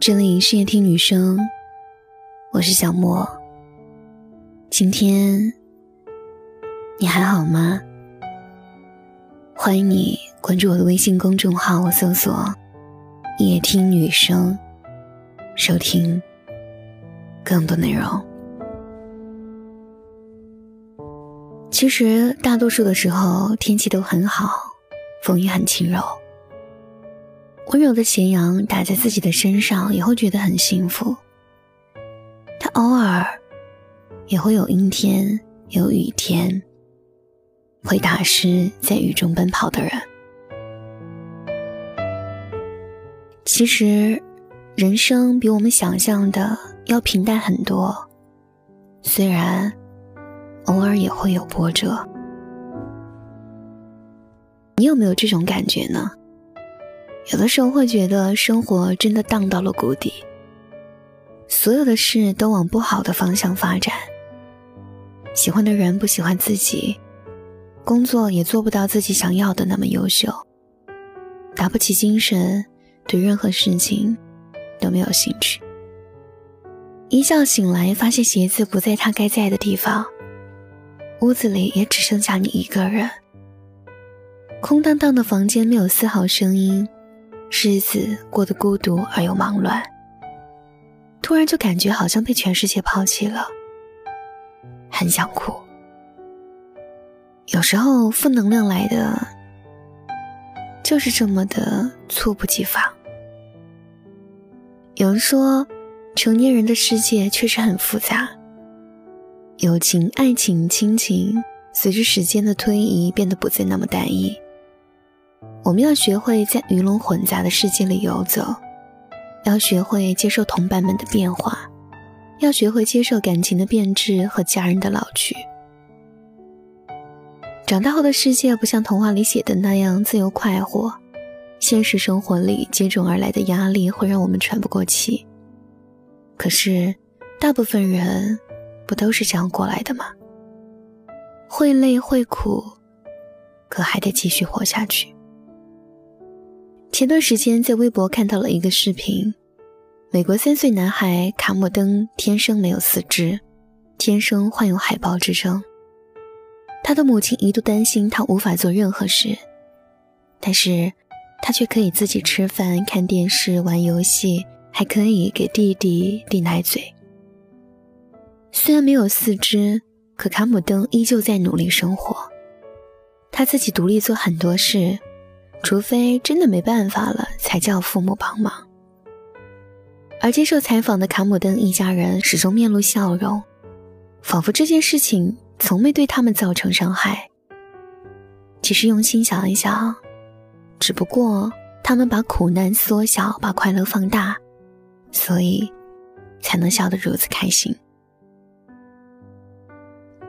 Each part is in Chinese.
这里是夜听女生，我是小莫。今天你还好吗？欢迎你关注我的微信公众号，我搜索“夜听女生”，收听更多内容。其实大多数的时候天气都很好，风也很轻柔。温柔的斜阳打在自己的身上，也会觉得很幸福。它偶尔也会有阴天，有雨天，会打湿在雨中奔跑的人。其实，人生比我们想象的要平淡很多，虽然。偶尔也会有波折，你有没有这种感觉呢？有的时候会觉得生活真的荡到了谷底，所有的事都往不好的方向发展。喜欢的人不喜欢自己，工作也做不到自己想要的那么优秀，打不起精神，对任何事情都没有兴趣。一觉醒来，发现鞋子不在它该在的地方。屋子里也只剩下你一个人，空荡荡的房间没有丝毫声音，日子过得孤独而又忙乱。突然就感觉好像被全世界抛弃了，很想哭。有时候负能量来的就是这么的猝不及防。有人说，成年人的世界确实很复杂。友情、爱情、亲情，随着时间的推移，变得不再那么单一。我们要学会在鱼龙混杂的世界里游走，要学会接受同伴们的变化，要学会接受感情的变质和家人的老去。长大后的世界不像童话里写的那样自由快活，现实生活里接踵而来的压力会让我们喘不过气。可是，大部分人。不都是这样过来的吗？会累会苦，可还得继续活下去。前段时间在微博看到了一个视频，美国三岁男孩卡姆登天生没有四肢，天生患有海豹之症。他的母亲一度担心他无法做任何事，但是他却可以自己吃饭、看电视、玩游戏，还可以给弟弟递奶嘴。虽然没有四肢，可卡姆登依旧在努力生活。他自己独立做很多事，除非真的没办法了，才叫父母帮忙。而接受采访的卡姆登一家人始终面露笑容，仿佛这件事情从没对他们造成伤害。其实用心想一想，只不过他们把苦难缩小，把快乐放大，所以才能笑得如此开心。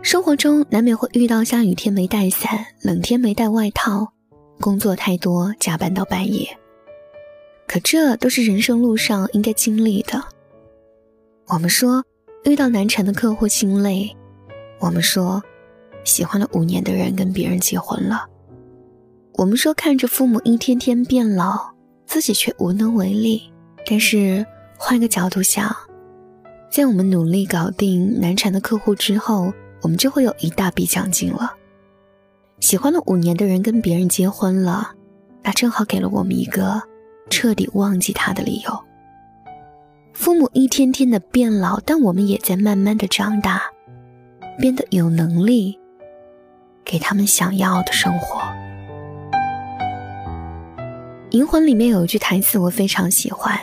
生活中难免会遇到下雨天没带伞、冷天没带外套、工作太多加班到半夜。可这都是人生路上应该经历的。我们说遇到难缠的客户心累，我们说喜欢了五年的人跟别人结婚了，我们说看着父母一天天变老，自己却无能为力。但是换个角度想，在我们努力搞定难缠的客户之后，我们就会有一大笔奖金了。喜欢了五年的人跟别人结婚了，那正好给了我们一个彻底忘记他的理由。父母一天天的变老，但我们也在慢慢的长大，变得有能力给他们想要的生活。《银魂》里面有一句台词我非常喜欢：“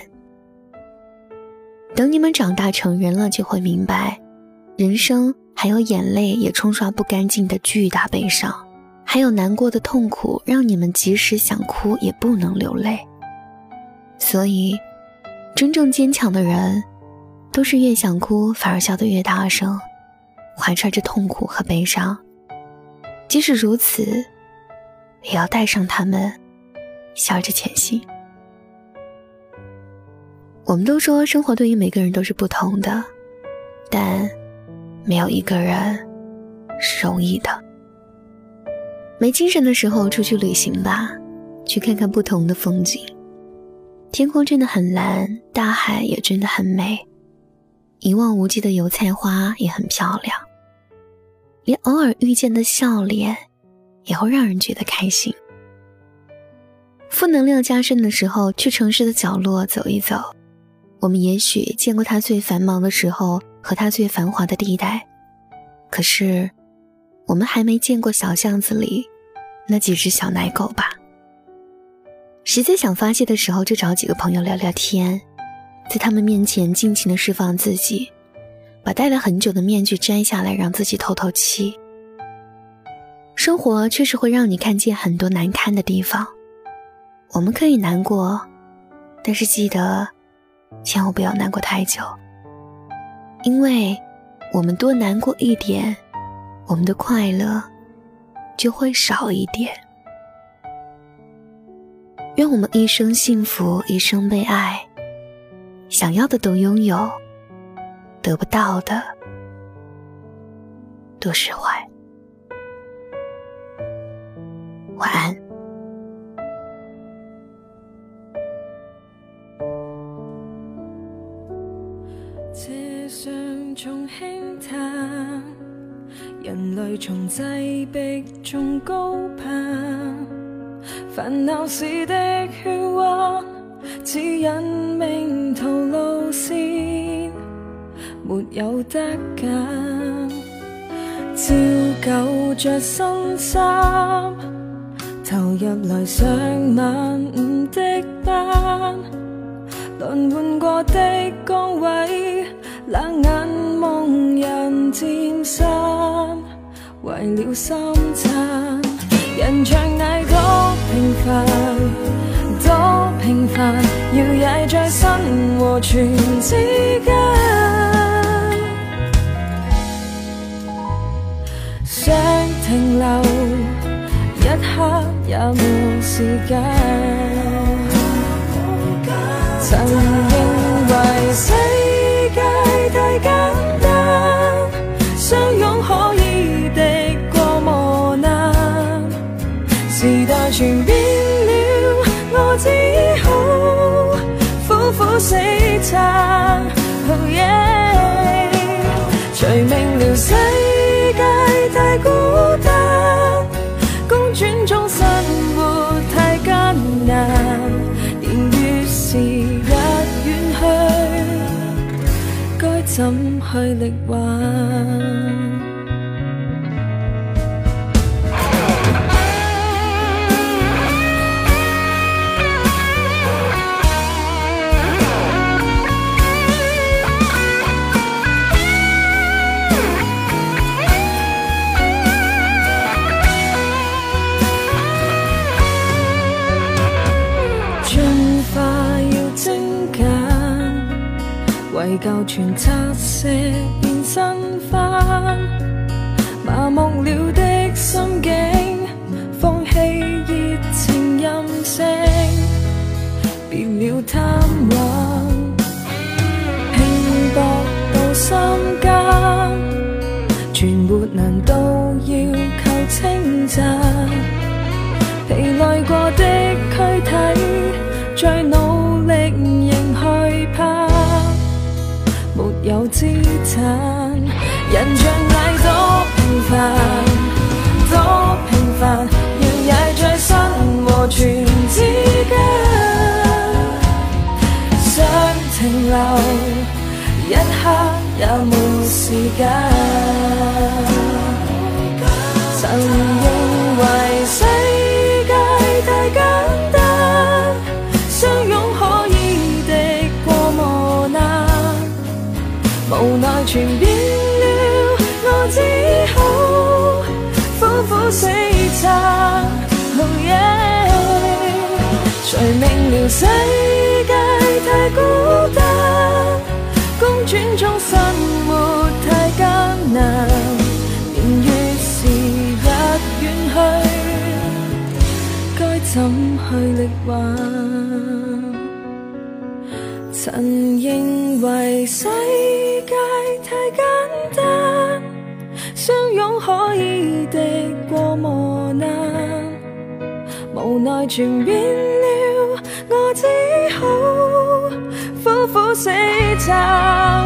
等你们长大成人了，就会明白，人生。”还有眼泪也冲刷不干净的巨大悲伤，还有难过的痛苦，让你们即使想哭也不能流泪。所以，真正坚强的人，都是越想哭反而笑得越大声，怀揣着痛苦和悲伤，即使如此，也要带上他们，笑着前行。我们都说生活对于每个人都是不同的，但。没有一个人是容易的。没精神的时候，出去旅行吧，去看看不同的风景。天空真的很蓝，大海也真的很美，一望无际的油菜花也很漂亮，连偶尔遇见的笑脸，也会让人觉得开心。负能量加深的时候，去城市的角落走一走，我们也许见过它最繁忙的时候和它最繁华的地带，可是，我们还没见过小巷子里那几只小奶狗吧？实在想发泄的时候，就找几个朋友聊聊天，在他们面前尽情的释放自己，把戴了很久的面具摘下来，让自己透透气。生活确实会让你看见很多难堪的地方。我们可以难过，但是记得，千万不要难过太久，因为我们多难过一点，我们的快乐就会少一点。愿我们一生幸福，一生被爱，想要的都拥有，得不到的都释怀。人类从挤迫中高攀，烦恼时的喧哗，指引命途路线，没有得拣。照旧着新衫，投入来上晚五的班，轮换过的岗位。冷眼望人渐散，为了三餐，人像蟻多平凡，多平凡，要曳在生和存之间，想停留一刻也无时间，去力挽？人像太多平凡，多平凡，要曳在生和存之间，想停留一刻也没时间，苦苦死撑。谁明了世界太孤单，公转中生活太艰难。年月时日远去，该怎去力挽？曾认为世界太简单，相拥可以敌过磨难，无奈全变了，我只好苦苦死撑。